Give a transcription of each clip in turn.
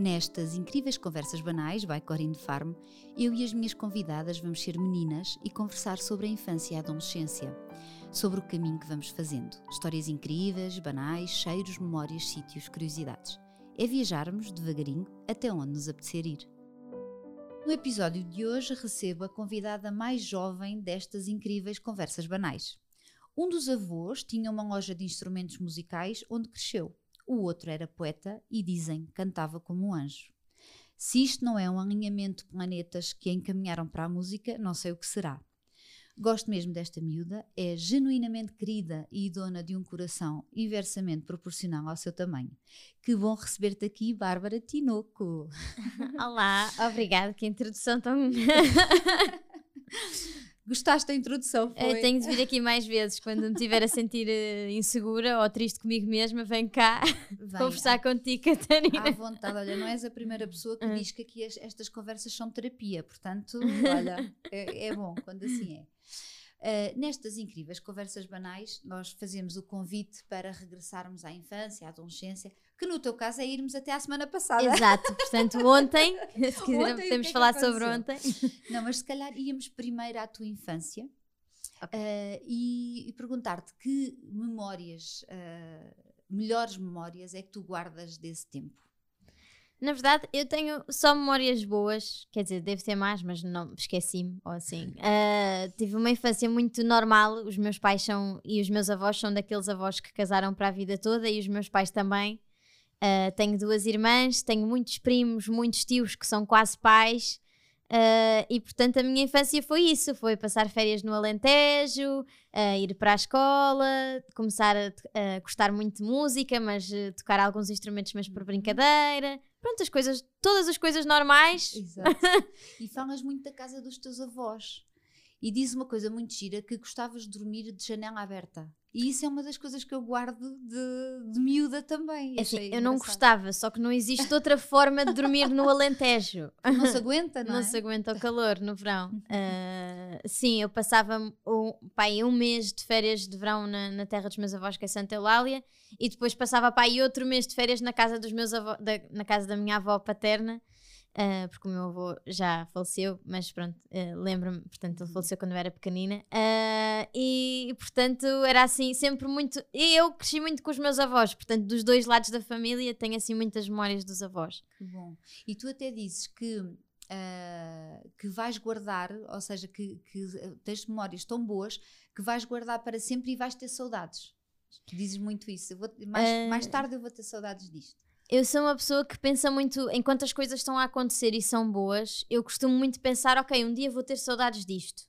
Nestas incríveis conversas banais, by Corinne Farm, eu e as minhas convidadas vamos ser meninas e conversar sobre a infância e a adolescência, sobre o caminho que vamos fazendo. Histórias incríveis, banais, cheiros, memórias, sítios, curiosidades. É viajarmos devagarinho até onde nos apetecer ir. No episódio de hoje recebo a convidada mais jovem destas incríveis conversas banais. Um dos avós tinha uma loja de instrumentos musicais onde cresceu o outro era poeta e dizem cantava como um anjo. Se isto não é um alinhamento de planetas que a encaminharam para a música, não sei o que será. Gosto mesmo desta miúda, é genuinamente querida e dona de um coração inversamente proporcional ao seu tamanho. Que bom receber-te aqui, Bárbara Tinoco. Olá, obrigada, que introdução tão. Gostaste da introdução? Foi? Eu tenho de vir aqui mais vezes quando me estiver a sentir uh, insegura ou triste comigo mesma. Vem cá Vem, conversar contigo, Catarina. À vontade, olha, não és a primeira pessoa que hum. diz que aqui as, estas conversas são terapia, portanto, olha, é, é bom quando assim é. Uh, nestas incríveis conversas banais, nós fazemos o convite para regressarmos à infância, à adolescência, que no teu caso é irmos até à semana passada. Exato, portanto, ontem, se quiser, podemos que é falar sobre ontem. Não, mas se calhar íamos primeiro à tua infância okay. uh, e, e perguntar-te que memórias, uh, melhores memórias é que tu guardas desse tempo? Na verdade, eu tenho só memórias boas, quer dizer, deve ter mais, mas não esqueci-me, ou assim. Uh, tive uma infância muito normal, os meus pais são, e os meus avós são daqueles avós que casaram para a vida toda, e os meus pais também. Uh, tenho duas irmãs, tenho muitos primos, muitos tios que são quase pais, Uh, e portanto a minha infância foi isso: foi passar férias no Alentejo, ir para a escola, começar a, a gostar muito de música, mas uh, tocar alguns instrumentos, mas por uhum. brincadeira. Pronto, as coisas, todas as coisas normais. Exato. e falas muito da casa dos teus avós. E diz uma coisa muito gira: que gostavas de dormir de janela aberta. E isso é uma das coisas que eu guardo de, de miúda também. É assim, eu não gostava, só que não existe outra forma de dormir no Alentejo. Não se aguenta, não, não é? se aguenta o calor no verão. Uh, sim, eu passava um, pai, um mês de férias de verão na, na, terra dos meus avós, que é Santa Eulália, e depois passava pai outro mês de férias na casa dos meus avós, da, na casa da minha avó paterna. Uh, porque o meu avô já faleceu, mas pronto, uh, lembro-me, portanto, ele uhum. faleceu quando eu era pequenina. Uh, e, portanto, era assim, sempre muito. E eu cresci muito com os meus avós, portanto, dos dois lados da família, tenho assim muitas memórias dos avós. Que bom. E tu até dizes que. que vais guardar, ou seja, que, que tens memórias tão boas que vais guardar para sempre e vais ter saudades. Tu dizes muito isso. Vou, mais, mais tarde eu vou ter saudades disto eu sou uma pessoa que pensa muito, enquanto as coisas estão a acontecer e são boas, eu costumo muito pensar, ok, um dia vou ter saudades disto.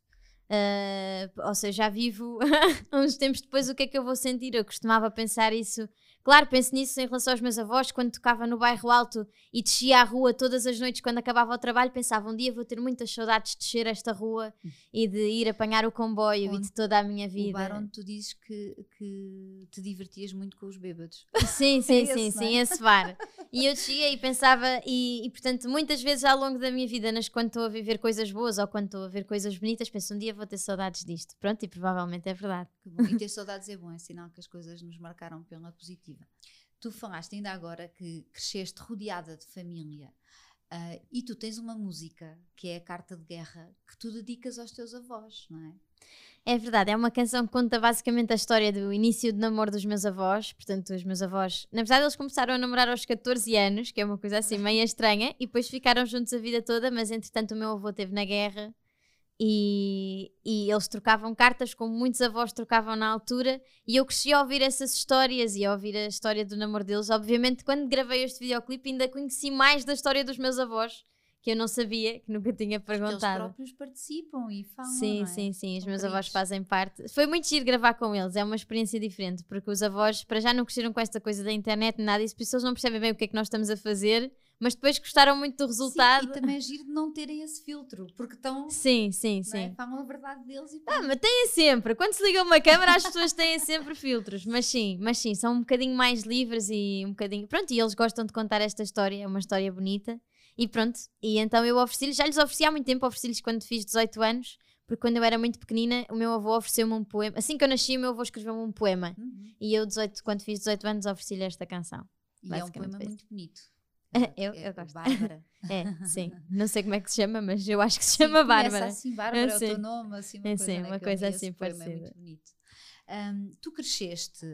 Uh, ou seja, já vivo uns tempos depois o que é que eu vou sentir. Eu costumava pensar isso Claro, penso nisso em relação aos meus avós, quando tocava no bairro alto e descia à rua todas as noites quando acabava o trabalho, pensava um dia vou ter muitas saudades de descer esta rua e de ir apanhar o comboio onde, e de toda a minha vida. O bar onde tu dizes que, que te divertias muito com os bêbados. Sim, sim, é sim, esse, sim, é? esse bar. E eu descia e pensava, e, e, portanto, muitas vezes ao longo da minha vida, nas, quando estou a viver coisas boas ou quando estou a ver coisas bonitas, penso um dia vou ter saudades disto. Pronto, e provavelmente é verdade. E ter saudades é bom, é sinal que as coisas nos marcaram pela positiva. Tu falaste ainda agora que cresceste rodeada de família uh, e tu tens uma música que é a Carta de Guerra que tu dedicas aos teus avós, não é? É verdade, é uma canção que conta basicamente a história do início de namoro dos meus avós. Portanto, os meus avós, na verdade, eles começaram a namorar aos 14 anos, que é uma coisa assim meio estranha, e depois ficaram juntos a vida toda. Mas entretanto, o meu avô teve na guerra e, e, eles trocavam cartas como muitos avós trocavam na altura e eu cresci a ouvir essas histórias e a ouvir a história do namoro deles. Obviamente, quando gravei este videoclipe, ainda conheci mais da história dos meus avós, que eu não sabia, que nunca tinha perguntado. Porque eles próprios participam e falam. Sim, é? sim, sim. Os meus avós fazem parte. Foi muito giro gravar com eles, é uma experiência diferente, porque os avós, para já, não cresceram com esta coisa da internet, nada disso, por isso eles não percebem bem o que é que nós estamos a fazer mas depois gostaram muito do resultado. Sim, e também é giro de não terem esse filtro, porque estão. Sim, sim, é? sim. Falam a verdade deles e. Ah, mas têm sempre. Quando se liga uma câmera, as pessoas têm sempre filtros. Mas sim, mas sim, são um bocadinho mais livres e um bocadinho. Pronto, e eles gostam de contar esta história, é uma história bonita. E pronto, e então eu ofereci-lhes, já lhes ofereci há muito tempo, ofereci-lhes quando fiz 18 anos, porque quando eu era muito pequenina, o meu avô ofereceu-me um poema. Assim que eu nasci, o meu avô escreveu-me um poema. Uhum. E eu, 18, quando fiz 18 anos, ofereci-lhe esta canção. E é um poema muito bonito. eu, é eu gosto. Bárbara. É, sim. Não sei como é que se chama, mas eu acho que se Sim, chama começa Bárbara. assim, Bárbara é o sim. teu nome, assim, uma É, coisa, sim, né, uma coisa assim poema, É parecida. muito bonito. Ahm, tu cresceste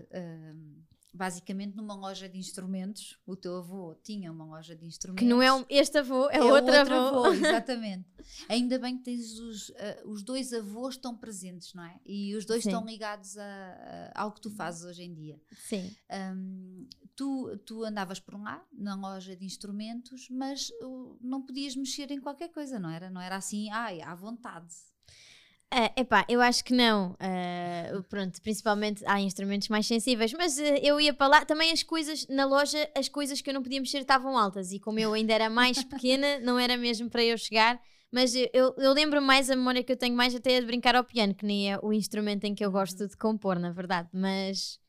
basicamente numa loja de instrumentos. O teu avô tinha uma loja de instrumentos. Que não é um, este avô, é, outro avô. exatamente. Ainda bem que tens os, ah, os dois avós estão presentes, não é? E os dois Sim. estão ligados a- a- ao que tu fazes hoje em dia. Sim. Hum, tu, tu andavas por lá, na loja de instrumentos, mas uh, não podias mexer em qualquer coisa, não era? Não era assim, ai, à vontade. Ah, epá, eu acho que não. Ah, pronto, principalmente há instrumentos mais sensíveis, mas ah, eu ia para lá. Também as coisas na loja, as coisas que eu não podia mexer estavam altas e como eu ainda era mais pequena, não era mesmo para eu chegar. Mas eu, eu, eu lembro mais, a memória que eu tenho mais até é de brincar ao piano, que nem é o instrumento em que eu gosto de compor, na verdade. Mas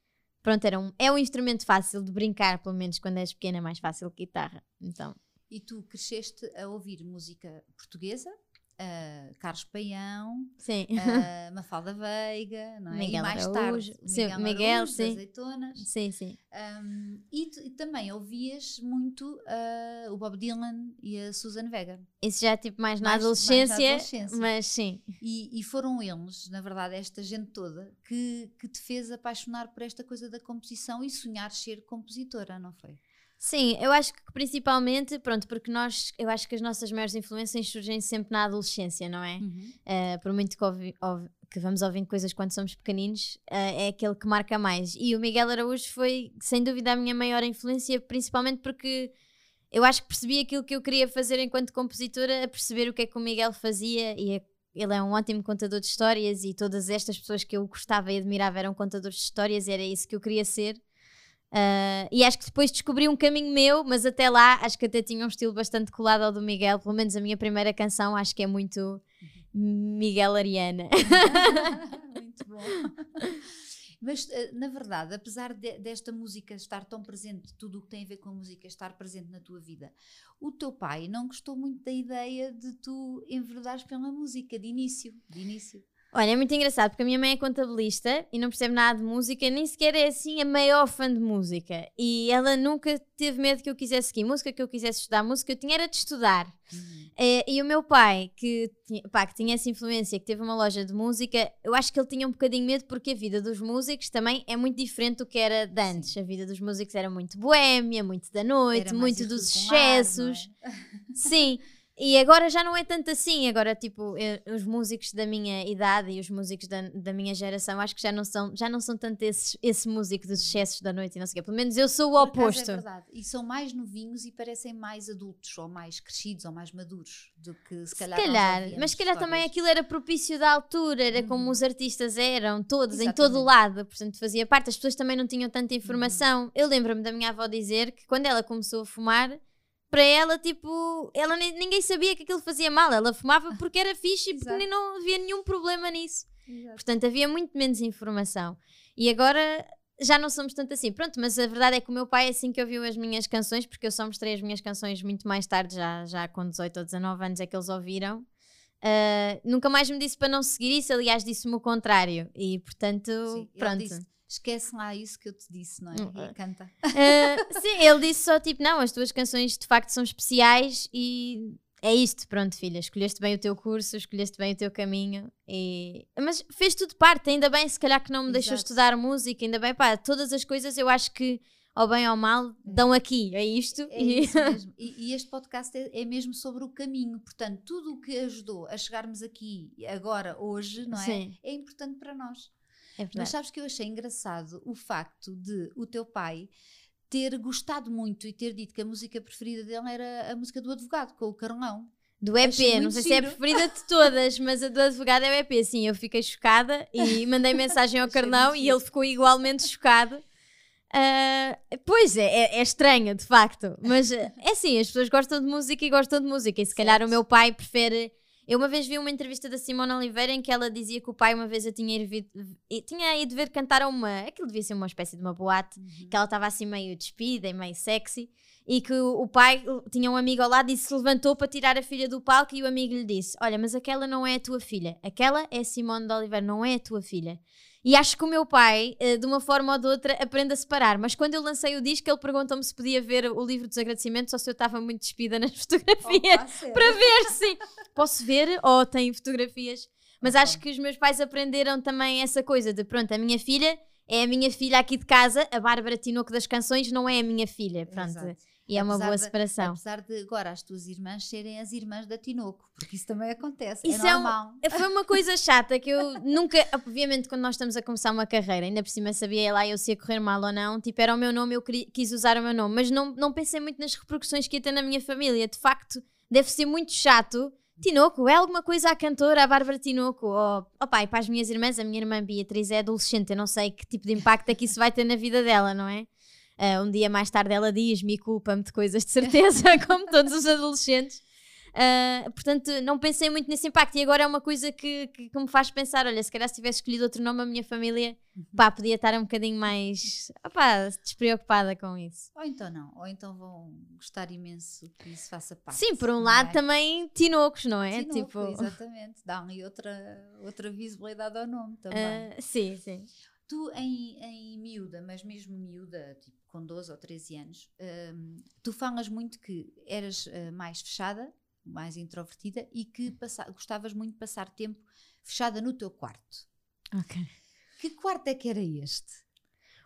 pronto, era um, é um instrumento fácil de brincar, pelo menos quando és pequena, é mais fácil que guitarra. Então, E tu cresceste a ouvir música portuguesa, uh, Carlos Paião, sim. uh, Mafalda Veiga, não é? Miguel e mais Araújo. tarde, Sim, Miguel, Miguel, Araújo, sim. Azeitonas. sim, sim. Um, e, e também ouvias muito uh, o Bob Dylan e a Susan Vega. Isso já tipo mais na Mais- mais na adolescência, adolescência. mas sim. E, e foram eles, na verdade, esta gente toda, que, que te fez apaixonar por esta coisa da composição e sonhar ser compositora, não foi? Sim, eu acho que principalmente, pronto, porque nós, eu acho que as nossas maiores influências surgem sempre na adolescência, não é? Uh, por muito que, ouvi- ouvi- que vamos ouvindo coisas quando somos pequeninos, uh, é aquele que marca mais. E o Miguel Araújo foi, sem dúvida, a minha maior influência, principalmente porque eu acho que percebi aquilo que eu queria fazer enquanto compositora, a perceber o que é que o Miguel fazia e é- ele é um ótimo contador de histórias e todas estas pessoas que eu gostava e admirava eram contadores de histórias e era isso que eu queria ser. Uh, e acho que depois descobri um caminho meu, mas até lá acho que até tinha um estilo bastante colado ao do Miguel. Pelo menos a minha primeira canção acho que é muito Miguel Ariana. Muito bom. Mas, eh, na verdade, apesar de- desta música estar tão presente, tudo o que tem a ver com a música estar presente na tua vida, o teu pai não gostou muito da ideia de tu enverdares pela música de início. De início. Olha, é muito engraçado porque a minha mãe é contabilista e não percebe nada de música, nem sequer é assim a maior fã de música. E ela nunca teve medo que eu quisesse seguir música, que eu quisesse estudar música, eu tinha era de estudar. Eh, e o meu pai, que, tinha- pá, que tinha essa influência, que teve uma loja de música, eu acho que ele tinha um bocadinho medo porque a vida dos músicos também é muito diferente do que era de antes. A vida dos músicos era muito boémia, muito da noite, muito dos é? excessos. Sim. E agora já não é tanto assim. Agora, tipo, eu- os músicos da minha idade e os músicos da, da minha geração, acho que já não são, já não são tanto esses, esse músico dos excessos da noite e não sei o quê. Pelo menos eu sou o Por acaso oposto. É verdade. E são mais novinhos e parecem mais adultos, ou mais crescidos, ou mais maduros do que se Se calhar. nós calhar, mas se calhar também histórias. aquilo era propício da altura, era como Uhum. os artistas eram, todos, em todo o Exatamente. lado, portanto fazia parte. As pessoas também não tinham tanta informação. Uhum. Eu lembro-me da minha avó dizer que quando ela começou a fumar, para ela, tipo, ela nem- ninguém sabia que aquilo fazia mal. Ela fumava porque era fixe e porque nem não havia nenhum problema nisso. Exato. Portanto, havia muito menos informação. E agora já não somos tanto assim. Pronto, mas a verdade é que o meu pai, assim que ouviu as minhas canções, porque eu só mostrei as minhas canções muito mais tarde, já, já com 18 ou 19 anos é que eles ouviram. ah, nunca mais me disse para não seguir isso, aliás, disse-me o contrário. E portanto, Sim, pronto. Esquece lá isso que eu te disse, não é? Hum, E canta. Ah, sim, ele disse só tipo: não, as tuas canções de facto são especiais e é isto, pronto, filha. Escolheste bem o teu curso, escolheste bem o teu caminho. E... Mas fez tudo parte, ainda bem, se calhar que não me deixou Exato. estudar música, ainda bem, pá, todas as coisas eu acho que, ao bem ou mal, dão aqui, é isto. É e- isso mesmo. E, e este podcast é, é mesmo sobre o caminho. Portanto, tudo o que ajudou a chegarmos aqui agora, hoje, não é? Sim. É importante para nós. É Mas sabes que eu achei engraçado o facto de o teu pai ter gostado muito e ter dito que a música preferida dele era a música do advogado, com o Carlão. Do EP, Achei não sei se é a giro. preferida de todas, mas a do advogado é o EP. Sim, eu fiquei chocada e mandei mensagem ao muito e giro. ele ficou igualmente chocado. Ah, pois é, é, é estranho, de facto. Mas ah, é assim, as pessoas gostam de música e gostam de música. E se calhar o Certo. meu pai prefere. Eu uma vez vi uma entrevista da Simona Oliveira em que ela dizia que o pai uma vez a tinha ido, vi- tinha ido ver cantar a uma. Aquilo devia ser uma espécie de uma boate que ela estava assim meio despida e meio sexy e que o, o pai tinha um amigo ao lado e se levantou para tirar a filha do palco e o amigo lhe disse olha, mas aquela não é a tua filha aquela é Simone de Oliveira, não é a tua filha E acho que o meu pai, eh, de uma forma ou de outra, aprende a separar. Mas quando eu lancei o disco, ele perguntou-me se podia ver o livro dos agradecimentos ou se eu estava muito despida nas fotografias. Opa, para ver, sim. Posso ver ou tem fotografias? Mas Ok. acho que os meus pais aprenderam também essa coisa de pronto, a minha filha é a minha filha aqui de casa, a Bárbara Tinoco das canções não é a minha filha. Pronto. Exato. E é uma boa de- separação. Apesar de agora as tuas irmãs serem as irmãs da Tinoco, porque isso também acontece. Isso é é um- normal. Foi uma coisa chata que eu nunca, obviamente, quando nós estamos a começar uma carreira, ainda por cima sabia lá eu se ia correr mal ou não, tipo, era o meu nome, eu quis usar o meu nome, mas não, não pensei muito nas repercussões que ia ter na minha família. De facto, deve ser muito chato. Tinoco, é alguma coisa à cantora, à Bárbara Tinoco? Ou, oh, pai, para as minhas irmãs, a minha irmã Beatriz é adolescente, eu não sei que tipo de impacto é que isso vai ter na vida dela, não é? Ah, um dia mais tarde ela diz-me e culpa-me de coisas de certeza, como todos os adolescentes. Ah, portanto, não pensei muito nesse impacto e agora é uma coisa que, que, que me faz pensar: olha, se calhar se tivesse escolhido outro nome, a minha família pá, podia estar um bocadinho mais opá, despreocupada com isso. Ou então não, ou então vão gostar imenso que isso faça parte. Sim, por um lado é? também tinocos, não é? Tinoco, tipo, exatamente, dá ali outra, outra visibilidade ao nome também. ah, sim, sim. Tu, em, em miúda, mas mesmo miúda, tipo com 12 ou 13 anos, hum, tu falas muito que eras eh, mais fechada, mais introvertida e que passa- gostavas muito de passar tempo fechada no teu quarto. Ok. Que quarto é que era este?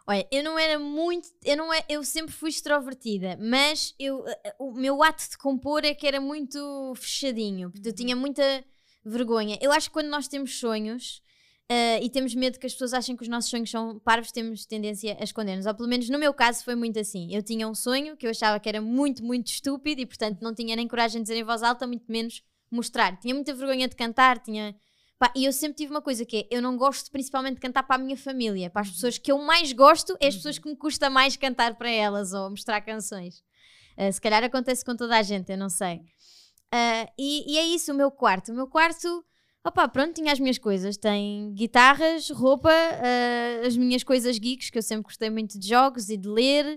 Olha, eu não era muito, eu não é, eu sempre fui extrovertida, mas eu, eh, o meu ato de compor é que era muito fechadinho, porque eu tinha muita vergonha. Eu acho que quando nós temos sonhos eh, e temos medo que as pessoas achem que os nossos sonhos são parvos, temos tendência a esconder-nos. Ou pelo menos no meu caso foi muito assim. Eu tinha um sonho que eu achava que era muito, muito estúpido e portanto não tinha nem coragem de dizer em voz alta, muito menos mostrar. Tinha muita vergonha de cantar, tinha Pá, e eu sempre tive uma coisa que é, eu não gosto principalmente de cantar para a minha família, para as pessoas que eu mais gosto, é as pessoas que me custa mais cantar para elas ou mostrar canções. Ah, se calhar acontece com toda a gente, eu não sei. Ah, e, e é isso, o meu quarto. O meu quarto, opá, pronto, tinha as minhas coisas. Tem guitarras, roupa, ah, as minhas coisas geeks, que eu sempre gostei muito de jogos e de ler,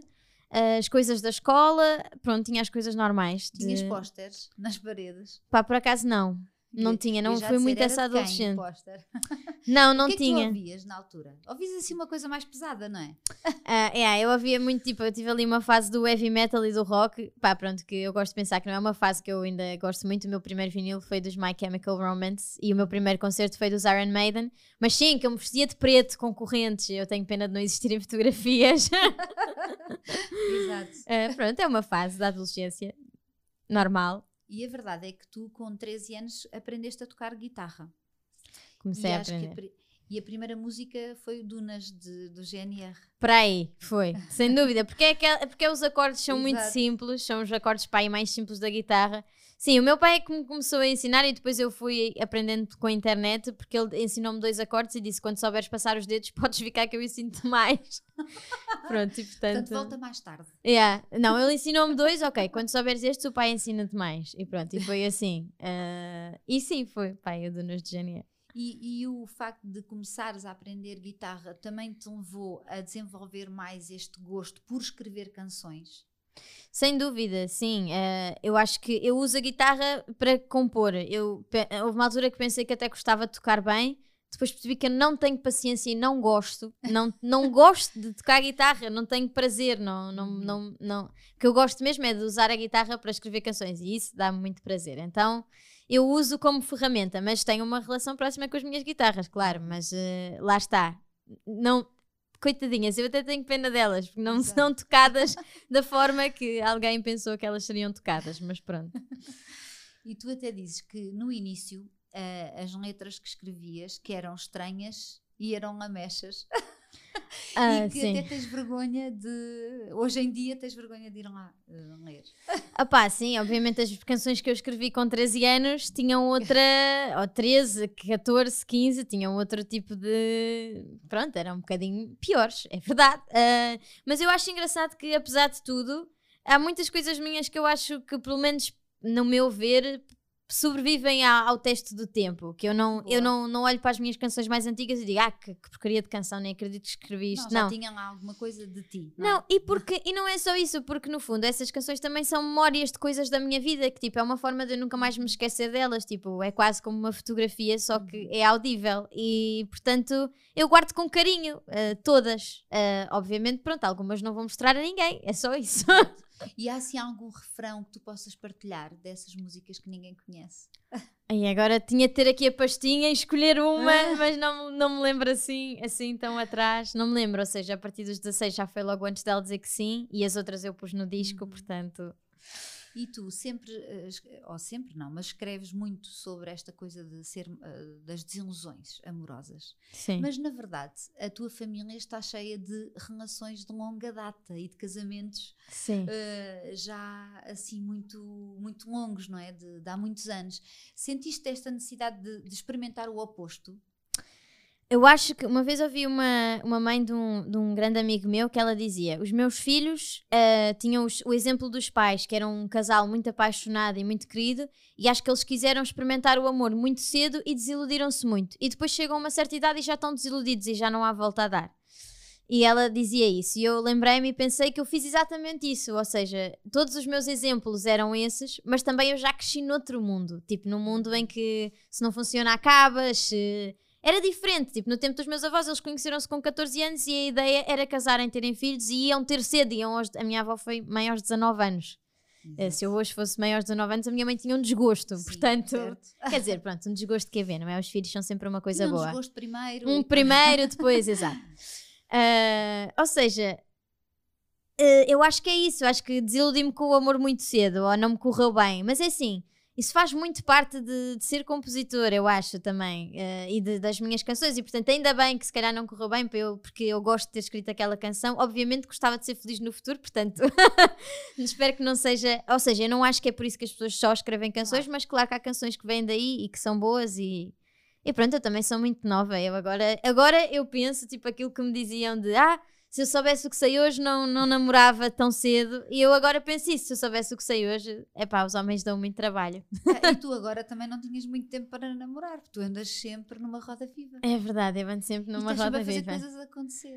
ah, as coisas da escola, pronto, tinha as coisas normais. de- Tinhas pósteres nas paredes? Pá, por acaso não. Não tinha, não dizer, muito essa o adolescente. Não, não o que é que tinha. tu ouvias na altura? Ouvias assim uma coisa mais pesada, não é? É, eu ouvia muito, tipo, eu tive ali uma fase do heavy metal e do rock, pá, pronto, que eu gosto de pensar que não é uma fase que eu ainda gosto muito. O meu primeiro vinil foi dos My Chemical Romance e o meu primeiro concerto foi dos Iron Maiden, mas sim, que eu me vestia de preto com correntes. Eu tenho pena de não existirem fotografias. Exato. Ah, pronto, é uma fase da adolescência normal. E a verdade é que tu, com 13 anos, aprendeste a tocar guitarra. Comecei e a que aprender. pri- e a primeira música foi o Dunas de, do GNR. Para aí, foi, sem dúvida, porque, é aquel- porque os acordes são muito Exato. simples, são os acordes pai mais simples da guitarra. Sim, o meu pai é que me começou a ensinar e depois eu fui aprendendo com a internet, porque ele ensinou-me dois acordes e disse: quando souberes passar os dedos, podes ficar que eu ensino-te mais. Pronto, e portanto. Portanto, volta mais tarde. Yeah. Não, ele ensinou-me dois, ok. Quando souberes estes, o pai ensina-te mais. E pronto, e foi assim. Ah, e sim, foi, pai, o Dunas de Janeiro. E, e o facto de começares a aprender guitarra também te levou a desenvolver mais este gosto por escrever canções? Sem dúvida, sim. Eh, eu acho que eu uso a guitarra para compor. Eu, houve uma altura que pensei que até gostava de tocar bem, depois percebi que eu não tenho paciência e não gosto. Não, não gosto de tocar guitarra, não tenho prazer. Não, não, Uhum. não, não. O que eu gosto mesmo é de usar a guitarra para escrever canções e isso dá-me muito prazer. Então eu uso como ferramenta, mas tenho uma relação próxima com as minhas guitarras, claro. Mas eh, lá está. Não, coitadinhas, eu até tenho pena delas, porque não são tocadas da forma que alguém pensou que elas seriam tocadas, mas pronto. E tu até dizes que no início eh, as letras que escrevias que eram estranhas e eram lamechas Ah, e que sim. até tens vergonha de. Hoje em dia tens vergonha de ir lá eh, ler. Ah pá, sim, obviamente as canções que eu escrevi com 13 anos tinham outra, ou 13, 14, 15, tinham outro tipo de. Pronto, eram um bocadinho piores, é verdade. Ah, mas eu acho engraçado que, apesar de tudo, há muitas coisas minhas que eu acho que, pelo menos no meu ver, sobrevivem ao, teste do tempo. Que eu não, eu não, não olho para as minhas canções mais antigas e digo, ah, que, que porcaria de canção, nem acredito que escrevi isto. Não, Não, já tinha lá alguma coisa de ti. não, Não, é? e, porque, e não é só isso, porque no fundo essas canções também são memórias de coisas da minha vida, que tipo, é uma forma de eu nunca mais me esquecer delas, tipo, é quase como uma fotografia, só que é audível e portanto eu guardo com carinho eh, todas. Eh, obviamente, pronto, algumas não vou mostrar a ninguém, é só isso. E há assim algum refrão que tu possas partilhar dessas músicas que ninguém conhece? E agora tinha de ter aqui a pastinha e escolher uma, Ah. mas não, não me lembro assim, assim tão atrás. Não me lembro, ou seja, a partir dos 16 já foi logo antes dela dizer que sim e as outras eu pus no disco, Uhum. portanto. E tu sempre, eh, ou sempre não, mas escreves muito sobre esta coisa de ser eh, das desilusões amorosas. Sim. Mas na verdade, a tua família está cheia de relações de longa data e de casamentos eh, já assim muito, muito longos, não é? De, de há muitos anos. Sentiste esta necessidade de, de experimentar o oposto? Eu acho que uma vez ouvi uma, uma mãe de um, de um grande amigo meu que ela dizia: os meus filhos ah, tinham os- o exemplo dos pais, que eram um casal muito apaixonado e muito querido, e acho que eles quiseram experimentar o amor muito cedo e desiludiram-se muito. E depois chegam a uma certa idade e já estão desiludidos e já não há volta a dar. E ela dizia isso, e eu lembrei-me e pensei que eu fiz exatamente isso, ou seja, todos os meus exemplos eram esses, mas também eu já cresci noutro mundo, tipo num mundo em que se não funciona acabas, se... era diferente, tipo no tempo dos meus avós eles conheceram-se com 14 anos e a ideia era casarem, terem filhos e iam ter cedo, iam aos... a minha avó foi mãe aos 19 anos, Eh, se eu hoje fosse mãe aos 19 anos a minha mãe tinha um desgosto, Sim, portanto, certo. quer dizer, pronto, um desgosto que é ver, não é? Os filhos são sempre uma coisa Não boa. desgosto primeiro. Um primeiro, depois, exato. Ah, ou seja, eh, eu acho que é isso. Eu acho que desiludi-me com o amor muito cedo, ou não me correu bem. Mas é assim, isso faz muito parte de, de ser compositor, eu acho também, eh, e de- das minhas canções. E portanto, ainda bem que se calhar não correu bem, eu- porque eu gosto de ter escrito aquela canção. Obviamente gostava de ser feliz no futuro, portanto, espero que não seja. Ou seja, eu não acho que é por isso que as pessoas só escrevem canções, mas claro que há canções que vêm daí e que são boas e. E pronto, eu também sou muito nova. Eu agora, agora eu penso, tipo, aquilo que me diziam de ah, se eu soubesse o que sei hoje, não, não namorava tão cedo. E eu agora penso isso, se eu soubesse o que sei hoje, é pá, os homens dão muito trabalho. Ah, E tu agora também não tinhas muito tempo para namorar, porque tu andas sempre numa roda viva. É verdade, eu ando sempre numa roda a fazer viva. coisas acontecer.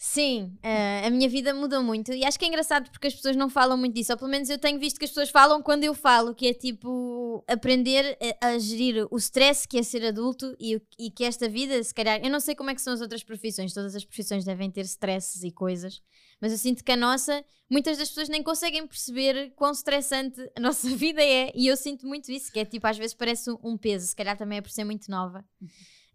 Sim, eh, a minha vida mudou muito. E acho que é engraçado porque as pessoas não falam muito disso, ou pelo menos eu tenho visto que as pessoas falam quando eu falo, que é tipo aprender a, a gerir o stress que é ser adulto e, e que esta vida, se calhar, eu não sei como é que são as outras profissões, todas as profissões devem ter stresses e coisas, mas eu sinto que a nossa, muitas das pessoas nem conseguem perceber quão estressante a nossa vida é. E eu sinto muito isso, que é tipo, às vezes parece um- um peso, se calhar também é por ser muito nova.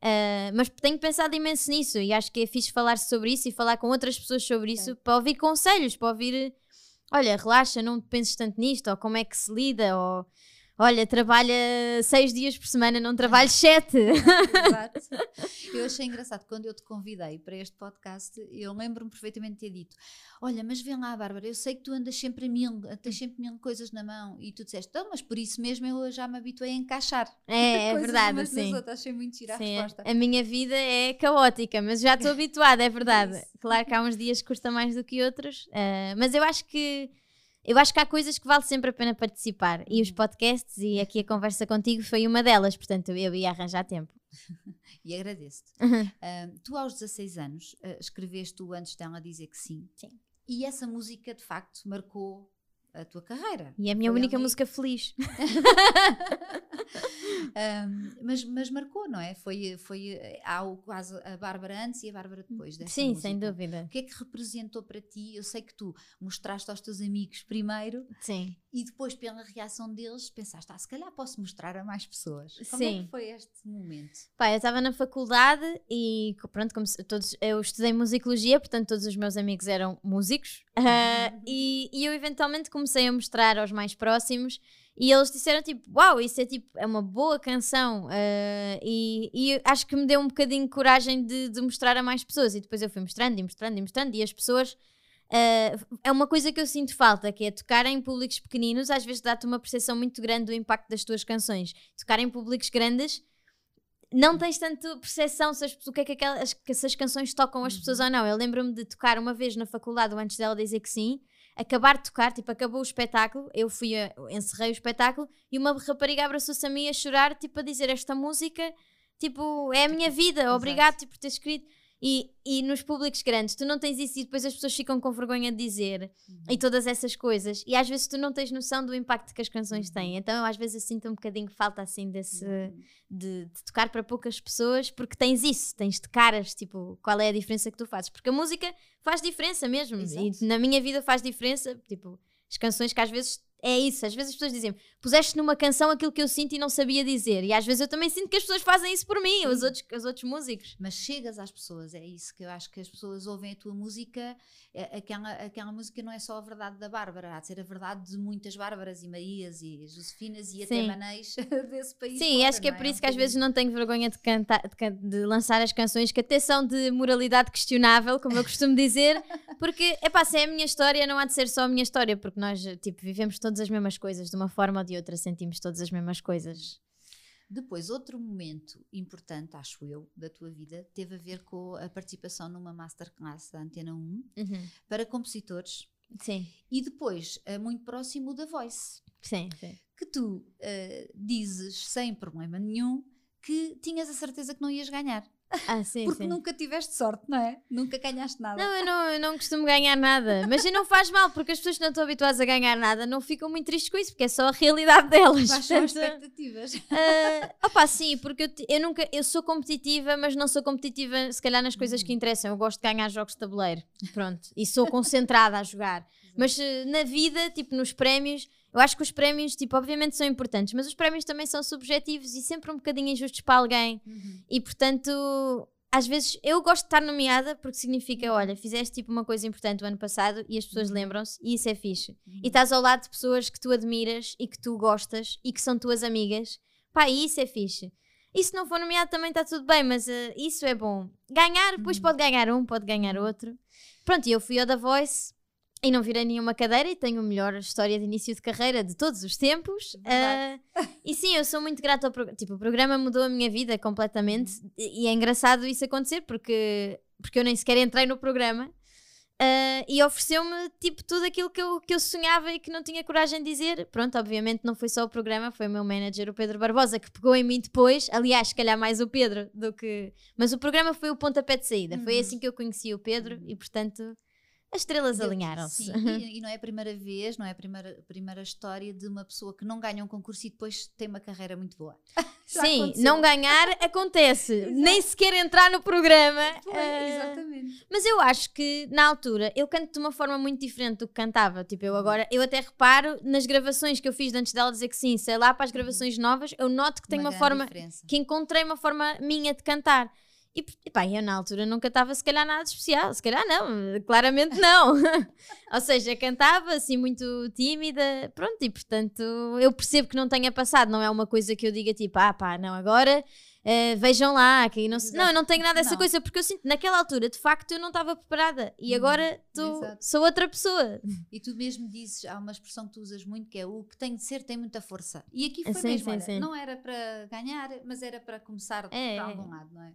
Uh, mas tenho pensado imenso nisso e acho que é fixe falar sobre isso e falar com outras pessoas sobre isso para ouvir conselhos, para ouvir olha, relaxa, não penses tanto nisto, ou como é que se lida, ou olha, trabalha seis dias por semana, não trabalhes sete. Exato. Eu achei engraçado quando eu te convidei para este podcast, eu lembro-me perfeitamente de ter dito: Olha, mas vem lá, Bárbara, eu sei que tu andas sempre a mil, tens sempre mil coisas na mão, e tu disseste: Então, mas por isso mesmo eu já me habituei a encaixar. É, é verdade, umas sim. outras. Achei muito gira a Sim, resposta. a minha vida é caótica, mas já estou habituada, é verdade. Isso. Claro que há uns dias que custa mais do que outros, eh, mas eu acho que eu acho que há coisas que vale sempre a pena participar. E os Uhum. podcasts e aqui a conversa contigo foi uma delas, portanto eu ia arranjar tempo. E agradeço-te. Uhum. Ah, tu, aos 16 anos, ah, escreveste o Antes dela dizer que sim. Sim. E essa música, de facto, marcou a tua carreira. E é a minha Foi única ali- música feliz. Um, mas, mas marcou, não é? Foi, foi há o, quase a Bárbara antes e a Bárbara depois dessa Sim, música. sem dúvida. O que é que representou para ti? Eu sei que tu mostraste aos teus amigos primeiro Sim. e depois, pela reação deles, pensaste, ah, se calhar posso mostrar a mais pessoas. Como é Sim. que foi este momento? Pá, eu estava na faculdade e pronto, como se- todos, eu estudei musicologia, portanto todos os meus amigos eram músicos Uhum. e, e eu eventualmente comecei a mostrar aos mais próximos e eles disseram tipo, uau, isso é tipo, é uma boa canção ah, e, e acho que me deu um bocadinho de coragem de, de mostrar a mais pessoas e depois eu fui mostrando e mostrando e mostrando e as pessoas ah, é uma coisa que eu sinto falta, que é tocar em públicos pequeninos, às vezes dá-te uma percepção muito grande do impacto das tuas canções. Tocar em públicos grandes não tens tanto percepção se as, o que é que, aquelas, que essas canções tocam as pessoas ou não. Eu lembro-me de tocar uma vez na faculdade, antes dela dizer que sim, acabar de tocar, tipo, acabou o espetáculo, eu fui, a, encerrei o espetáculo e uma rapariga abraçou-se a mim a chorar, tipo, a dizer esta música, tipo, é a minha vida, obrigado tipo, por ter escrito. E, e nos públicos grandes, tu não tens isso e depois as pessoas ficam com vergonha de dizer uhum. e todas essas coisas. E às vezes tu não tens noção do impacto que as canções uhum. têm. Então eu às vezes eu sinto um bocadinho falta assim desse uhum. de, de, tocar para poucas pessoas porque tens isso, tens de caras, tipo, qual é a diferença que tu fazes? Porque a música faz diferença mesmo. Exato. E na minha vida faz diferença, tipo, as canções que às vezes é isso. Às vezes as pessoas dizem, puseste numa canção aquilo que eu sinto e não sabia dizer. E às vezes eu também sinto que as pessoas fazem isso por mim, os outros, os outros músicos. Mas chegas às pessoas, é isso que eu acho que as pessoas ouvem a tua música. É, aquela, aquela música não é só a verdade da Bárbara, há de ser a verdade de muitas Bárbaras e Marias e Josefinas e Sim. até Manês desse país. Sim, fora, acho que é, é por isso que às vezes não tenho vergonha de, cantar, de, de, lançar as canções que até são de moralidade questionável, como eu costumo dizer, porque, é pá, se é a minha história, não há de ser só a minha história, porque nós, tipo, vivemos todas as mesmas coisas, de uma forma ou de outra, sentimos todas as mesmas coisas. Depois, outro momento importante, acho eu, da tua vida, teve a ver com a participação numa masterclass da Antena 1 uhum. para compositores. Sim. E depois, eh, muito próximo da Voice. Sim, sim. Que tu uh, dizes, sem problema nenhum, que tinhas a certeza que não ias ganhar. Ah, sim, Porque sim. nunca tiveste sorte, não é? Nunca ganhaste nada. Não eu, não, eu não costumo ganhar nada. Mas não faz mal, porque as pessoas que não estão habituadas a ganhar nada não ficam muito tristes com isso, porque é só a realidade delas. São as expectativas? Uh, opa, sim, porque eu, eu, nunca. Eu sou competitiva, mas não sou competitiva, se calhar, nas coisas que uhum. interessam. Eu gosto de ganhar jogos de tabuleiro. Pronto. E sou concentrada a jogar. Mas uh, na vida, tipo, nos prémios eu acho que os prémios, tipo, obviamente são importantes, mas os prémios também são subjetivos e sempre um bocadinho injustos para alguém. Uhum. E portanto, às vezes eu gosto de estar nomeada porque significa, uhum. olha, fizeste tipo uma coisa importante o ano passado e as pessoas uhum. lembram-se e isso é fixe. Uhum. E estás ao lado de pessoas que tu admiras e que tu gostas e que são tuas amigas. Pá, e isso é fixe. E se não for nomeado também está tudo bem, mas uh, isso é bom. Ganhar, depois uhum. pode ganhar um, pode ganhar outro. Pronto, e eu fui ao da Voice e não virei nenhuma cadeira e tenho a melhor história de início de carreira de todos os tempos. Uh, e sim, eu sou muito grata ao programa. Tipo, o programa mudou a minha vida completamente uhum. e é engraçado isso acontecer porque, porque eu nem sequer entrei no programa. Uh, e ofereceu-me tipo tudo aquilo que eu, que eu sonhava e que não tinha coragem de dizer. Pronto, obviamente não foi só o programa, foi o meu manager, o Pedro Barbosa, que pegou em mim depois. Aliás, se calhar mais o Pedro do que. Mas o programa foi o pontapé de saída. Uhum. Foi assim que eu conheci o Pedro e, portanto, as estrelas alinharam-se. E, e, não é a primeira vez, não é a primeira, primeira história de uma pessoa que não ganha um concurso e depois tem uma carreira muito boa. Sim, aconteceu. não ganhar acontece. Nem sequer entrar no programa. Uh, exatamente. Mas eu acho que na altura eu canto de uma forma muito diferente do que cantava. Tipo, eu agora, eu até reparo nas gravações que eu fiz antes dela dizer que sim, sei lá, para as uhum. gravações novas, eu noto que tenho uma, uma forma, diferença. que encontrei uma forma minha de cantar. E, e pá, eu na altura nunca estava se calhar nada especial, se calhar não, claramente não. Ou seja, cantava assim muito tímida, pronto, e portanto eu percebo que não tenha passado, não é uma coisa que eu diga tipo, ah pá, não, agora uh, vejam lá, que não, não, eu não tenho nada dessa não. coisa, porque eu sinto, naquela altura, de facto, eu não estava preparada e uhum. agora tô, sou outra pessoa. E tu mesmo dizes, há uma expressão que tu usas muito que é o que tem de ser tem muita força. E aqui foi sim, mesmo, sim, sim. não era para ganhar, mas era para começar é, para algum lado, não é?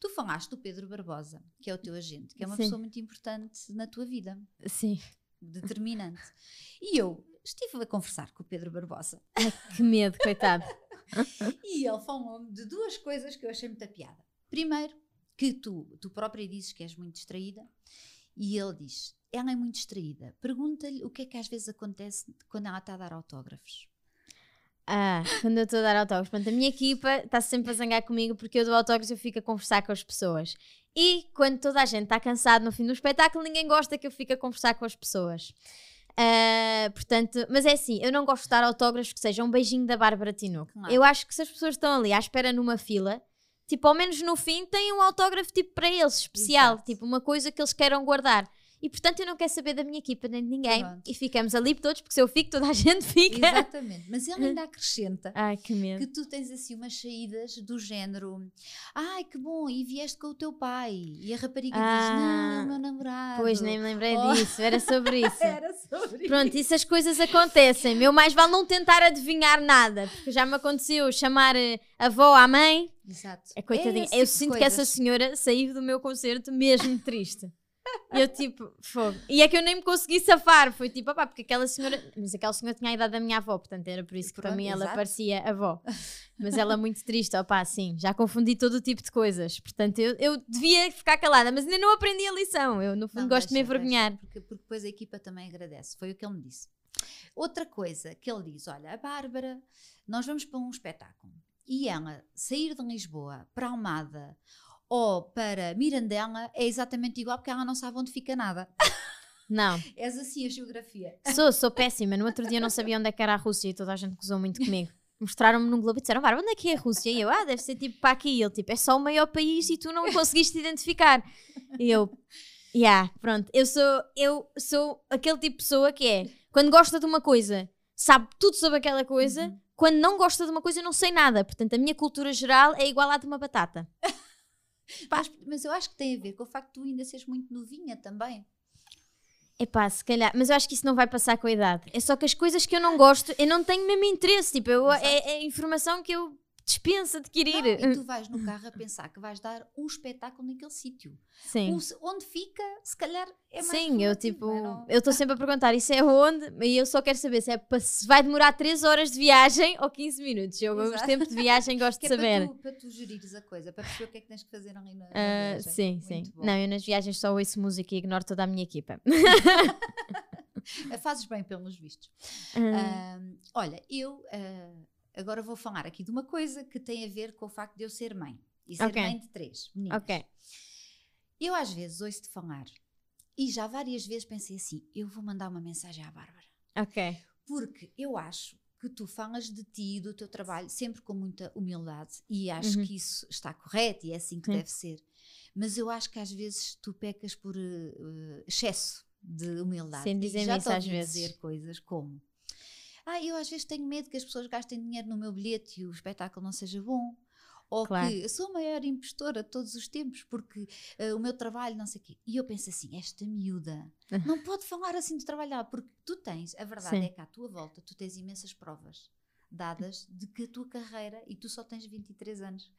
Tu falaste do Pedro Barbosa, que é o teu agente, que é uma Sim. pessoa muito importante na tua vida. Sim. Determinante. E eu estive a conversar com o Pedro Barbosa. Ai, que medo, coitado. e ele falou-me de duas coisas que eu achei muita piada. Primeiro, que tu, tu própria dizes que és muito distraída, e ele diz: ela é muito distraída. Pergunta-lhe o que é que às vezes acontece quando ela está a dar autógrafos. Ah, quando eu estou a dar autógrafos. Pronto, a minha equipa está sempre a zangar comigo porque eu dou autógrafos e eu fico a conversar com as pessoas. E quando toda a gente está cansado no fim do espetáculo, ninguém gosta que eu fique a conversar com as pessoas. Uh, portanto, mas é assim, eu não gosto de dar autógrafos que sejam um beijinho da Bárbara Tinoco. Claro. Eu acho que se as pessoas estão ali à espera numa fila, tipo, ao menos no fim, têm um autógrafo tipo para eles, especial, Exato. tipo uma coisa que eles queiram guardar. E portanto eu não quero saber da minha equipa nem de ninguém. Pronto. E ficamos ali todos, porque se eu fico, toda a gente fica. Exatamente. Mas ele ainda acrescenta Ai, que, que, tu tens assim umas saídas do género: Ai que bom, e vieste com o teu pai. E a rapariga ah, diz: Não, é o meu namorado. Pois nem me lembrei oh. disso, era sobre isso. era sobre Pronto, isso as coisas acontecem. Meu mais vale não tentar adivinhar nada, porque já me aconteceu chamar eh, a avó à mãe. Exato. É coitadinha. É eu sinto que essa senhora saiu do meu concerto mesmo triste. E eu tipo, fogo. E é que eu nem me consegui safar. Foi tipo, opá, porque aquela senhora. Mas aquela senhora tinha a idade da minha avó, portanto era por isso que para Pronto, mim ela exato. parecia avó. Mas ela muito triste, opá, sim, já confundi todo o tipo de coisas. Portanto eu, eu devia ficar calada, mas ainda não aprendi a lição. Eu, no fundo, Não, gosto de me deixa, deixa, envergonhar. porque, porque depois a equipa também agradece. Foi o que ele me disse. Outra coisa que ele diz: olha, a Bárbara, nós vamos para um espetáculo e ela sair de Lisboa para Almada ou para Mirandela é exatamente igual porque ela não sabe onde fica nada. Não, És assim a geografia. sou, sou péssima. No outro dia eu não sabia onde é que era a Rússia e toda a gente gozou muito comigo. Mostraram-me num globo e disseram, Bárbara, onde é que é a Rússia? E eu, ah, deve ser tipo para aqui. E ele, tipo, é só o maior país e tu não conseguiste identificar. E eu, yeah, pronto. Eu sou, eu sou aquele tipo de pessoa que é, quando gosta de uma coisa, sabe tudo sobre aquela coisa. Uhum. Quando não gosta de uma coisa, eu não sei nada. Portanto, a minha cultura geral é igual à de uma batata. Mas, mas eu acho que tem a ver com o facto de tu ainda seres muito novinha também. Epá, se calhar, mas eu acho que isso não vai passar com a idade. É só que as coisas que eu não gosto, eu não tenho mesmo interesse. Tipo, eu, é, é informação que eu dispenso adquirir. Não, e tu vais no carro a pensar que vais dar um espetáculo naquele sítio. Sim. O Onde fica, se calhar é mais Sim, eu tipo, é? Eu estou sempre a perguntar isso é onde, e eu só quero saber se é se vai demorar 3 horas de viagem ou 15 minutos. Eu, os tempos de viagem gosto de é saber. para tu, para tu gerires a coisa, para perceber o que é que tens que fazer ali na, na Ah, viagem. sim, Muito sim. bom. Não, eu nas viagens só ouço música e ignoro toda a minha equipa. Fazes bem, pelos vistos. Ah, olha, eu ah, agora vou falar aqui de uma coisa que tem a ver com o facto de eu ser mãe. E ser Ok. mãe de três meninas. ok. Eu às vezes ouço-te falar e já várias vezes pensei assim, eu vou mandar uma mensagem à Bárbara. Ok. Porque eu acho que tu falas de ti e do teu trabalho sempre com muita humildade e acho Uhum. que isso está correto e é assim que Sim. deve ser. Mas eu acho que às vezes tu pecas por eh, excesso de humildade. Sim, E dizem-me já isso às vezes. dizer coisas como ah, eu às vezes tenho medo que as pessoas gastem dinheiro no meu bilhete e o espetáculo não seja bom. Ou Claro. que eu sou a maior impostora de todos os tempos porque eh, o meu trabalho, não sei o quê. E eu penso assim: esta miúda não pode falar assim do trabalho dela, porque tu tens, a verdade Sim. é que à tua volta tu tens imensas provas dadas de que a tua carreira, e tu só tens 23 anos,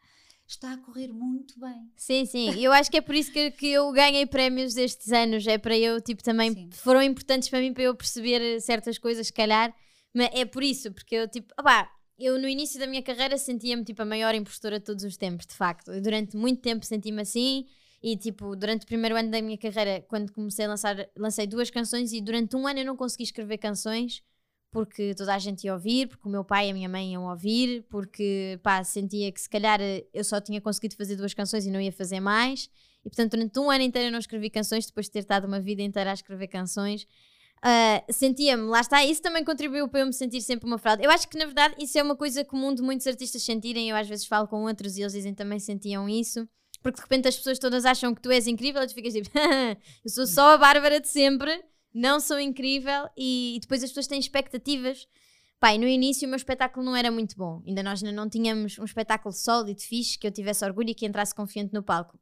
está a correr muito bem. Sim, sim. Eu acho que é por isso que, que eu ganhei prémios estes anos. É para eu, tipo, também Sim. foram importantes para mim para eu perceber certas coisas, se calhar. Mas é por isso, porque eu, tipo, opá, eu no início da minha carreira sentia-me, tipo, a maior impostora de todos os tempos, de facto. Eu, durante muito tempo senti-me assim. E, tipo, durante o primeiro ano da minha carreira, quando comecei a lançar, lancei duas canções e durante um ano eu não consegui escrever canções porque toda a gente ia ouvir, porque o meu pai e a minha mãe iam ouvir, porque pá, sentia que se calhar eu só tinha conseguido fazer duas canções e não ia fazer mais. E portanto, durante um ano inteiro eu não escrevi canções, depois de ter estado uma vida inteira a escrever canções. Ah, sentia-me, lá está, isso também contribuiu para eu me sentir sempre uma fraude. Eu acho que na verdade isso é uma coisa comum de muitos artistas sentirem. Eu às vezes falo com outros e eles dizem também sentiam isso, porque de repente as pessoas todas acham que tu és incrível e tu ficas tipo, eu sou só a Bárbara de sempre, não sou incrível, e, e depois as pessoas têm expectativas. Pai, no início o meu espetáculo não era muito bom. Ainda nós não tínhamos um espetáculo sólido, fixe, que eu tivesse orgulho e que entrasse confiante no palco.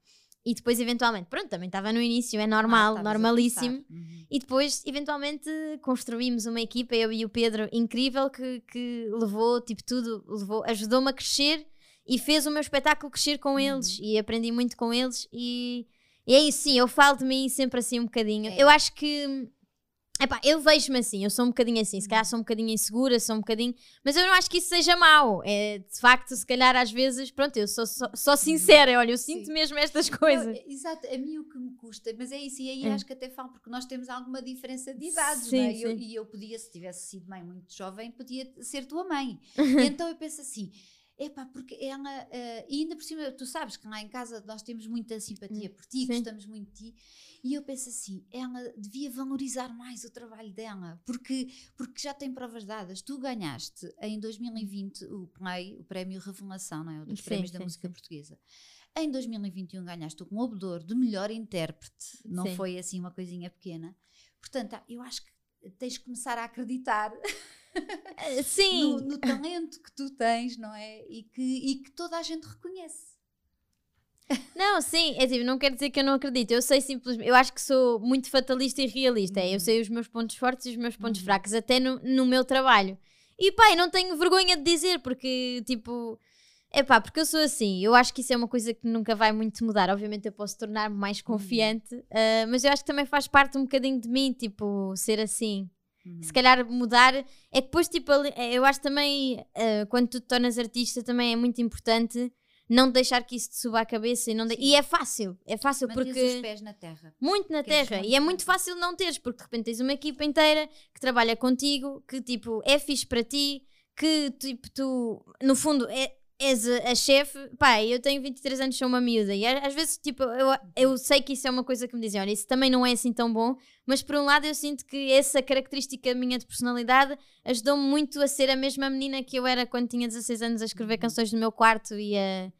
E depois, eventualmente, pronto, também estava no início, é normal, Ah, estavas a normalíssimo. Uhum. E depois, eventualmente, construímos uma equipa, eu e o Pedro, incrível, que, que levou, tipo, tudo, levou, ajudou-me a crescer e fez o meu espetáculo crescer com eles. E aprendi muito com eles. E, e é isso, sim, eu falo de mim sempre assim um bocadinho. É. Eu acho que. Epá, eu vejo-me assim, eu sou um bocadinho assim, se calhar sou um bocadinho insegura, sou um bocadinho. Mas eu não acho que isso seja mau. É, de facto, se calhar às vezes, pronto, eu sou só, só sincera, olha, eu sinto Sim. mesmo estas coisas. Não, exato, a mim o que me custa, mas é isso, e aí É. acho que até falo, porque nós temos alguma diferença de idades, Sim, não é? E eu, e eu podia, se tivesse sido mãe muito jovem, podia ser tua mãe. então eu penso assim, epá, porque ela, eh, e ainda por cima, tu sabes que lá em casa nós temos muita simpatia por ti, Hum, sim. gostamos muito de ti, e eu penso assim, ela devia valorizar mais o trabalho dela, porque, porque já tem provas dadas. Tu ganhaste em 2020 o Play, o Prémio Revelação, não é? Um dos Sim, prémios da música sim. portuguesa. Em 2021 ganhaste o Globo de Ouro de melhor intérprete, não foi assim uma coisinha pequena. Portanto, eu acho que tens de começar a acreditar Sim, no, no talento que tu tens, não é? E que, e que toda a gente reconhece. Não, sim, é tipo, não quer dizer que eu não acredito. Eu sei simplesmente, eu acho que sou muito fatalista e realista. é, Eu Uhum. sei os meus pontos fortes e os meus pontos Uhum. fracos, até no, no meu trabalho. E pai, não tenho vergonha de dizer, porque tipo, É pá, porque eu sou assim, eu acho que isso é uma coisa que nunca vai muito mudar. Obviamente eu posso tornar-me mais confiante, uh, mas eu acho que também faz parte um bocadinho de mim, tipo, ser assim. Uhum. Se calhar mudar, é que depois, tipo, eh, eu acho também, uh, quando tu te tornas artista, também é muito importante não deixar que isso te suba à cabeça e não de-. E é fácil, é fácil Manteres porque. os pés na terra. Muito na é terra. E é muito fácil não teres, porque de repente tens uma equipa inteira que trabalha contigo, que tipo é fixe para ti, que tipo tu, no fundo, é, és a, a chefe. Pá, eu tenho 23 anos, sou uma miúda, e às vezes tipo, eu, eu sei que isso é uma coisa que me dizem, olha, isso também não é assim tão bom, mas por um lado eu sinto que essa característica minha de personalidade ajudou-me muito a ser a mesma menina que eu era quando tinha 16 anos a escrever Uhum. canções no meu quarto e a,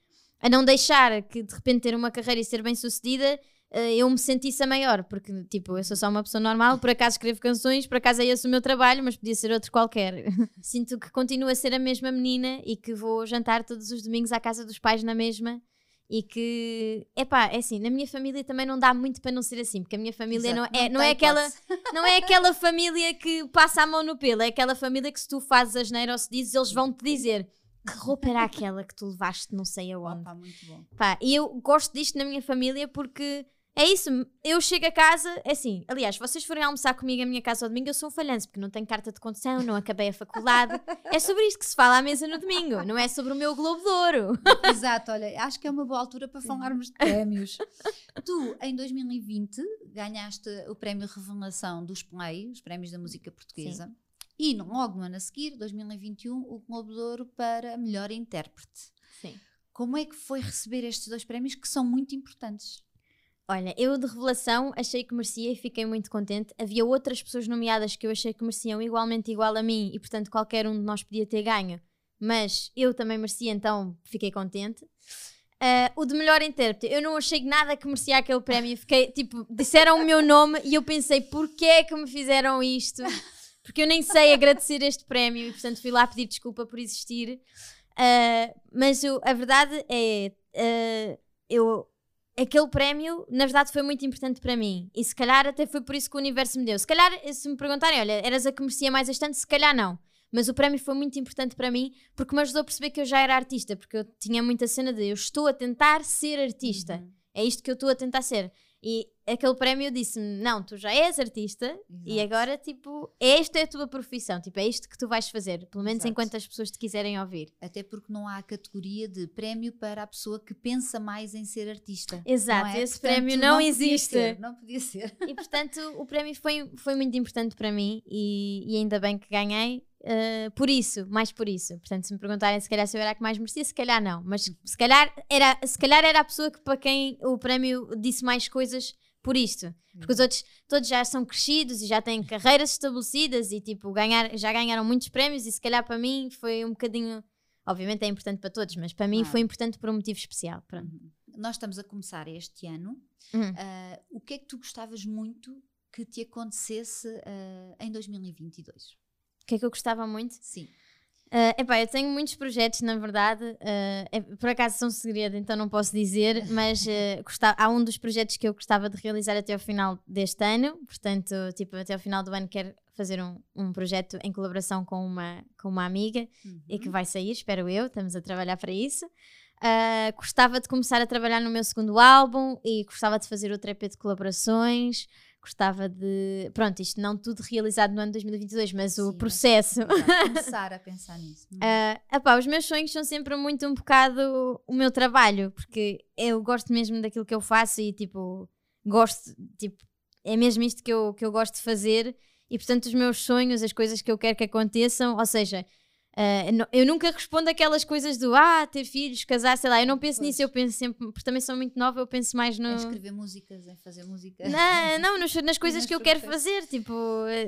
a não deixar que de repente ter uma carreira e ser bem sucedida eu me sentisse a maior, porque tipo, eu sou só uma pessoa normal, por acaso escrevo canções, por acaso é esse o meu trabalho, mas podia ser outro qualquer. Sinto que continuo a ser a mesma menina e que vou jantar todos os domingos à casa dos pais na mesma. E que, epá, é assim, na minha família também não dá muito para não ser assim, porque a minha família Exato, não é, não tem é aquela, hipótese. não é aquela família que passa a mão no pelo, é aquela família que se tu fazes a geneira ou se dizes, eles vão te dizer que roupa era aquela que tu levaste não sei aonde. Opa, muito bom. Pá, e eu gosto disto na minha família porque é isso, eu chego a casa, é assim, aliás, se vocês forem almoçar comigo à minha casa ao domingo, eu sou um falhanço, porque não tenho carta de condução, não acabei a faculdade. é sobre isto que se fala à mesa no domingo, não é sobre o meu Globo de Ouro. Exato, olha, acho que é uma boa altura para falarmos de prémios. tu, em 2020, ganhaste o prémio Revelação dos Play, os prémios da música portuguesa. E no- logo no ano a seguir, 2021, o Globo de Ouro para melhor intérprete. Sim. Como é que foi receber estes dois prémios que são muito importantes? Olha, eu de revelação achei que merecia e fiquei muito contente. Havia outras pessoas nomeadas que eu achei que mereciam igualmente igual a mim e, portanto, qualquer um de nós podia ter ganho. Mas eu também merecia, então fiquei contente. Ah, o de melhor intérprete, eu não achei nada que merecia aquele prémio. Fiquei, tipo, disseram o meu nome e eu pensei, porquê é que me fizeram isto? Porque eu nem sei agradecer este prémio e, portanto, fui lá pedir desculpa por existir. Ah, mas a verdade é, ah, eu aquele prémio, na verdade, foi muito importante para mim. E se calhar até foi por isso que o universo me deu. Se calhar, se me perguntarem, olha, eras a que merecia mais este ano, se calhar não. Mas o prémio foi muito importante para mim porque me ajudou a perceber que eu já era artista, porque eu tinha muita cena de eu estou a tentar ser artista. Uhum. É isto que eu estou a tentar ser. E aquele prémio disse-me: Não, tu já és artista e Exato. agora, tipo, esta é a tua profissão. Tipo, é isto que tu vais fazer. Pelo menos Exato. enquanto as pessoas te quiserem ouvir. Até porque não há a categoria de prémio para a pessoa que pensa mais em ser artista. Exato, não é? esse Portanto, prémio não podia existe. ser, não podia ser. E portanto, o prémio foi, foi muito importante para mim e, e ainda bem que ganhei. Uh, por isso, mais por isso. Portanto, se me perguntarem se calhar se eu era a que mais merecia, se calhar não. Mas se calhar era, se calhar era a pessoa que, para quem o prémio disse mais coisas por isto. Porque os outros todos já são crescidos e já têm carreiras estabelecidas e tipo, ganhar, já ganharam muitos prémios e se calhar para mim foi um bocadinho. Obviamente é importante para todos, mas para mim Claro. foi importante por um motivo especial. Pronto. Uhum. Nós estamos a começar este ano. Uhum. Ah, o que é que tu gostavas muito que te acontecesse ah, em 2022? O que é que eu gostava muito? Sim. Uh, epá, eu tenho muitos projetos, na verdade, uh, é- por acaso são segredo, então não posso dizer, mas uh, gosta- há um dos projetos que eu gostava de realizar até ao final deste ano, portanto, tipo, até ao final do ano quero fazer um, um projeto em colaboração com uma, com uma amiga e que vai sair, espero eu, estamos a trabalhar para isso. Uh, gostava de começar a trabalhar no meu segundo álbum e gostava de fazer outro EP de colaborações. Gostava de. Pronto, isto não tudo realizado no ano 2022, mas o Sim, mas- processo. Começar a pensar nisso. Epá, os meus sonhos são sempre muito um bocado o meu trabalho, porque eu gosto mesmo daquilo que eu faço e tipo, gosto, tipo, é mesmo isto que eu, que eu gosto de fazer e portanto os meus sonhos, as coisas que eu quero que aconteçam, ou seja, no- eu nunca respondo aquelas coisas do ah, ter filhos, casar, sei lá, eu não penso Pois. nisso, eu penso sempre, porque também sou muito nova, eu penso mais no. Em escrever músicas, em fazer música. Não, não nas, nas coisas nas que eu quero fazer, tipo,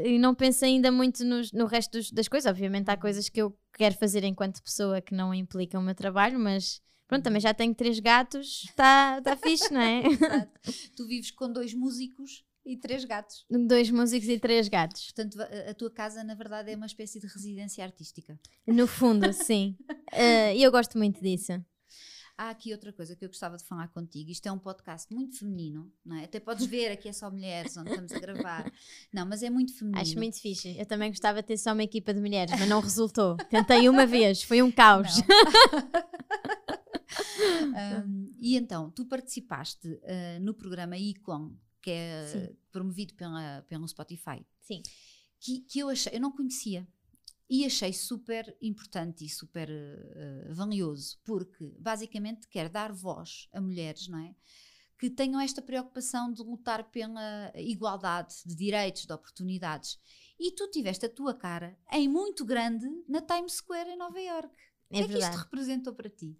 e não penso ainda muito nos- no, resto dos- das coisas. Obviamente há coisas que eu quero fazer enquanto pessoa que não implicam o meu trabalho, mas pronto, também já tenho três gatos, está tá fixe, não é? Exato. tu vives com dois músicos e três gatos. Dois músicos e três gatos. Portanto, a, a tua casa, na verdade, é uma espécie de residência artística. No fundo, sim. Eh, E eu gosto muito disso. Há aqui outra coisa que eu gostava de falar contigo. Isto é um podcast muito feminino, não é? Até podes ver, aqui é só mulheres onde estamos a gravar. Não, mas é muito feminino. Acho muito fixe. Eu também gostava de ter só uma equipa de mulheres, mas não resultou. Tentei uma vez, foi um caos. Um, e então, tu participaste uh, no programa Icon, que é Sim. promovido pela, pelo Spotify. Sim. Que, que eu achei, eu não conhecia. E achei super importante e super uh, valioso, porque basicamente quer dar voz a mulheres, não é? Que tenham esta preocupação de lutar pela igualdade de direitos, de oportunidades. E tu tiveste a tua cara em muito grande na Times Square em Nova York. É o que é que isto representou para ti?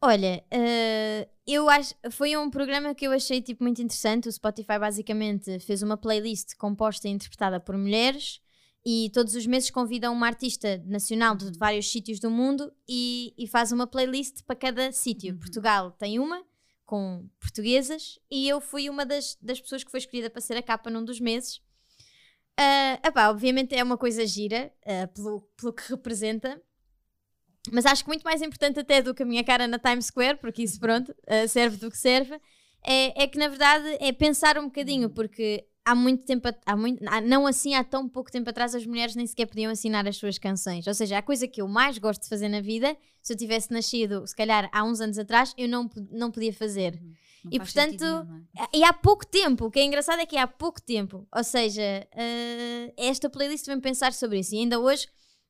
Olha, uh, eu acho foi um programa que eu achei tipo muito interessante. O Spotify basicamente fez uma playlist composta e interpretada por mulheres e todos os meses convida uma artista nacional de uhum. vários sítios do mundo e, e, faz uma playlist para cada sítio. Uhum. Portugal tem uma com portuguesas e eu fui uma das, das pessoas que foi escolhida para ser a capa num dos meses. Uh, epá, obviamente é uma coisa gira uh, pelo, pelo que representa, mas acho que muito mais importante até do que a minha cara na Times Square, porque isso pronto, uh, serve do que serve, é, é, que na verdade é pensar um bocadinho, porque há muito tempo, há muito, não assim há tão pouco tempo atrás as mulheres nem sequer podiam assinar as suas canções. Ou seja, a coisa que eu mais gosto de fazer na vida, se eu tivesse nascido, se calhar há uns anos atrás, eu não, não podia fazer. Uhum. Não e portanto, nenhum, é? e há pouco tempo, o que é engraçado é que há pouco tempo, ou seja, uh, esta playlist vem pensar sobre isso. E ainda hoje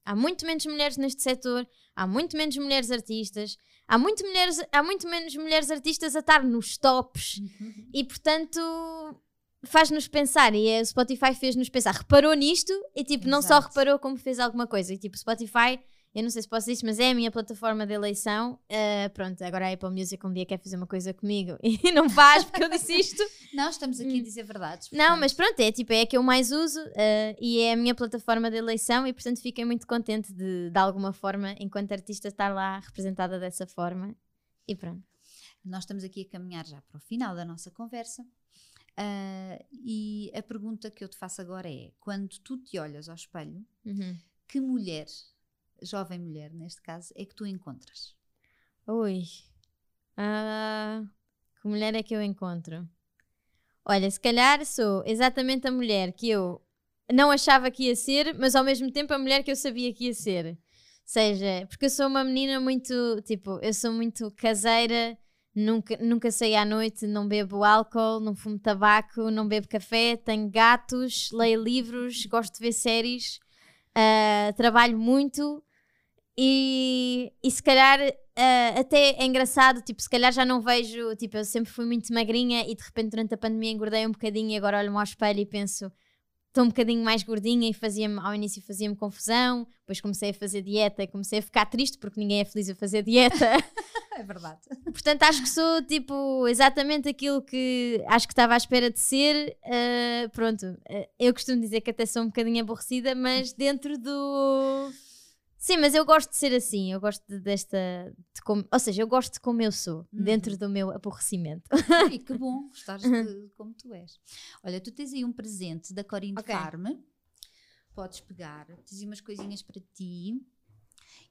há muito menos mulheres neste setor, há muito menos mulheres artistas, há muito, mulheres, há muito menos mulheres artistas a estar nos tops uhum. e portanto faz-nos pensar e a Spotify fez-nos pensar, reparou nisto e tipo, Exato. não só reparou como fez alguma coisa e tipo, Spotify eu não sei se posso dizer isto, mas é a minha plataforma de eleição. Uh, pronto, agora a Apple Music um dia quer fazer uma coisa comigo e não faz porque eu disse isto. não, estamos aqui a hum. dizer verdades. Portanto. Não, mas pronto, é tipo, é a que eu mais uso uh, e é a minha plataforma de eleição e portanto fiquei muito contente de, de alguma forma, enquanto artista, estar lá representada dessa forma. E pronto. Nós estamos aqui a caminhar já para o final da nossa conversa. Uh, e a pergunta que eu te faço agora é: quando tu te olhas ao espelho, uhum. que mulher jovem mulher, neste caso, é que tu encontras? Ui. Ah, que mulher é que eu encontro? Olha, se calhar sou exatamente a mulher que eu não achava que ia ser, mas ao mesmo tempo a mulher que eu sabia que ia ser. Seja, porque eu sou uma menina muito, tipo, eu sou muito caseira, nunca, nunca saio à noite, não bebo álcool, não fumo tabaco, não bebo café, tenho gatos, leio livros, gosto de ver séries, uh, trabalho muito e, e se calhar uh, até é engraçado, tipo, se calhar já não vejo, tipo, eu sempre fui muito magrinha e de repente durante a pandemia engordei um bocadinho e agora olho-me ao espelho e penso estou um bocadinho mais gordinha e fazia ao início fazia-me confusão, depois comecei a fazer dieta e comecei a ficar triste porque ninguém é feliz a fazer dieta. é verdade. Portanto, acho que sou tipo exatamente aquilo que acho que estava à espera de ser. Uh, pronto, uh, eu costumo dizer que até sou um bocadinho aborrecida, mas dentro do Sim, mas eu gosto de ser assim, eu gosto de, desta. De como, ou seja, eu gosto de como eu sou, uhum. dentro do meu aborrecimento. E que bom gostares de como tu és. Olha, tu tens aí um presente da Corinne okay. Farm. Podes pegar, tens aí umas coisinhas para ti.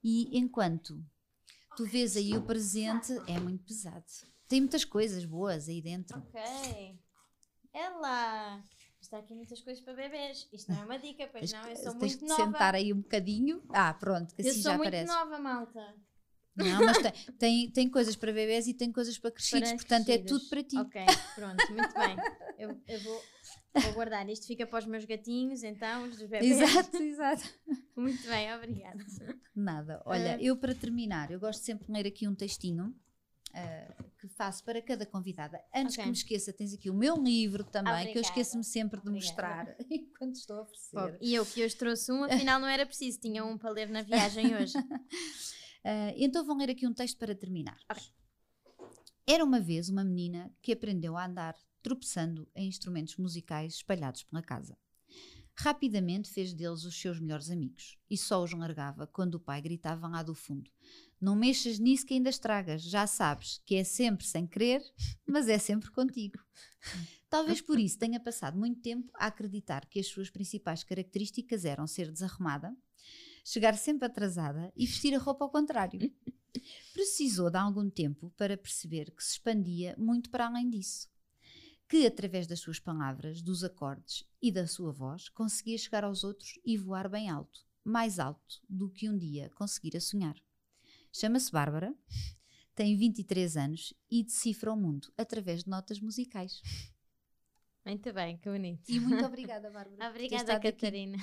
E enquanto tu okay. vês aí o presente, é muito pesado. Tem muitas coisas boas aí dentro. Ok. Ela está aqui muitas coisas para bebês. Isto não é uma dica, pois não, eu sou tens muito nova. sentar aí um bocadinho. Ah, pronto, que assim já aparece. Eu sou muito nova, malta. Não, mas tem, tem, tem, coisas para bebês e tem coisas para crescidos, para portanto crescidos. é tudo para ti. Ok, pronto, muito bem. Eu, eu vou, vou, guardar. Isto fica para os meus gatinhos, então, os dos bebês. Exato, exato. Muito bem, obrigada. Nada. Olha, uh, eu para terminar, eu gosto sempre de ler aqui um textinho uh, que faço para cada convidada. Antes okay. que me esqueça, tens aqui o meu livro também, Obrigada. que eu esqueço-me sempre de Obrigada. mostrar enquanto estou a oferecer. e eu que hoje trouxe um, afinal não era preciso, tinha um para ler na viagem hoje. uh, então vou ler aqui um texto para terminar. Okay. Era uma vez uma menina que aprendeu a andar tropeçando em instrumentos musicais espalhados pela casa. Rapidamente fez deles os seus melhores amigos e só os largava quando o pai gritava lá do fundo: não mexas nisso que ainda estragas. Já sabes que é sempre sem querer, mas é sempre contigo. Talvez por isso tenha passado muito tempo a acreditar que as suas principais características eram ser desarrumada, chegar sempre atrasada e vestir a roupa ao contrário. Precisou de algum tempo para perceber que se expandia muito para além disso. Que, através das suas palavras, dos acordes e da sua voz, conseguia chegar aos outros e voar bem alto, mais alto do que um dia conseguira sonhar. Chama-se Bárbara, tem 23 anos e decifra o mundo através de notas musicais. Muito bem, que bonito. E muito obrigada, Bárbara. Obrigada, estado aqui. Catarina.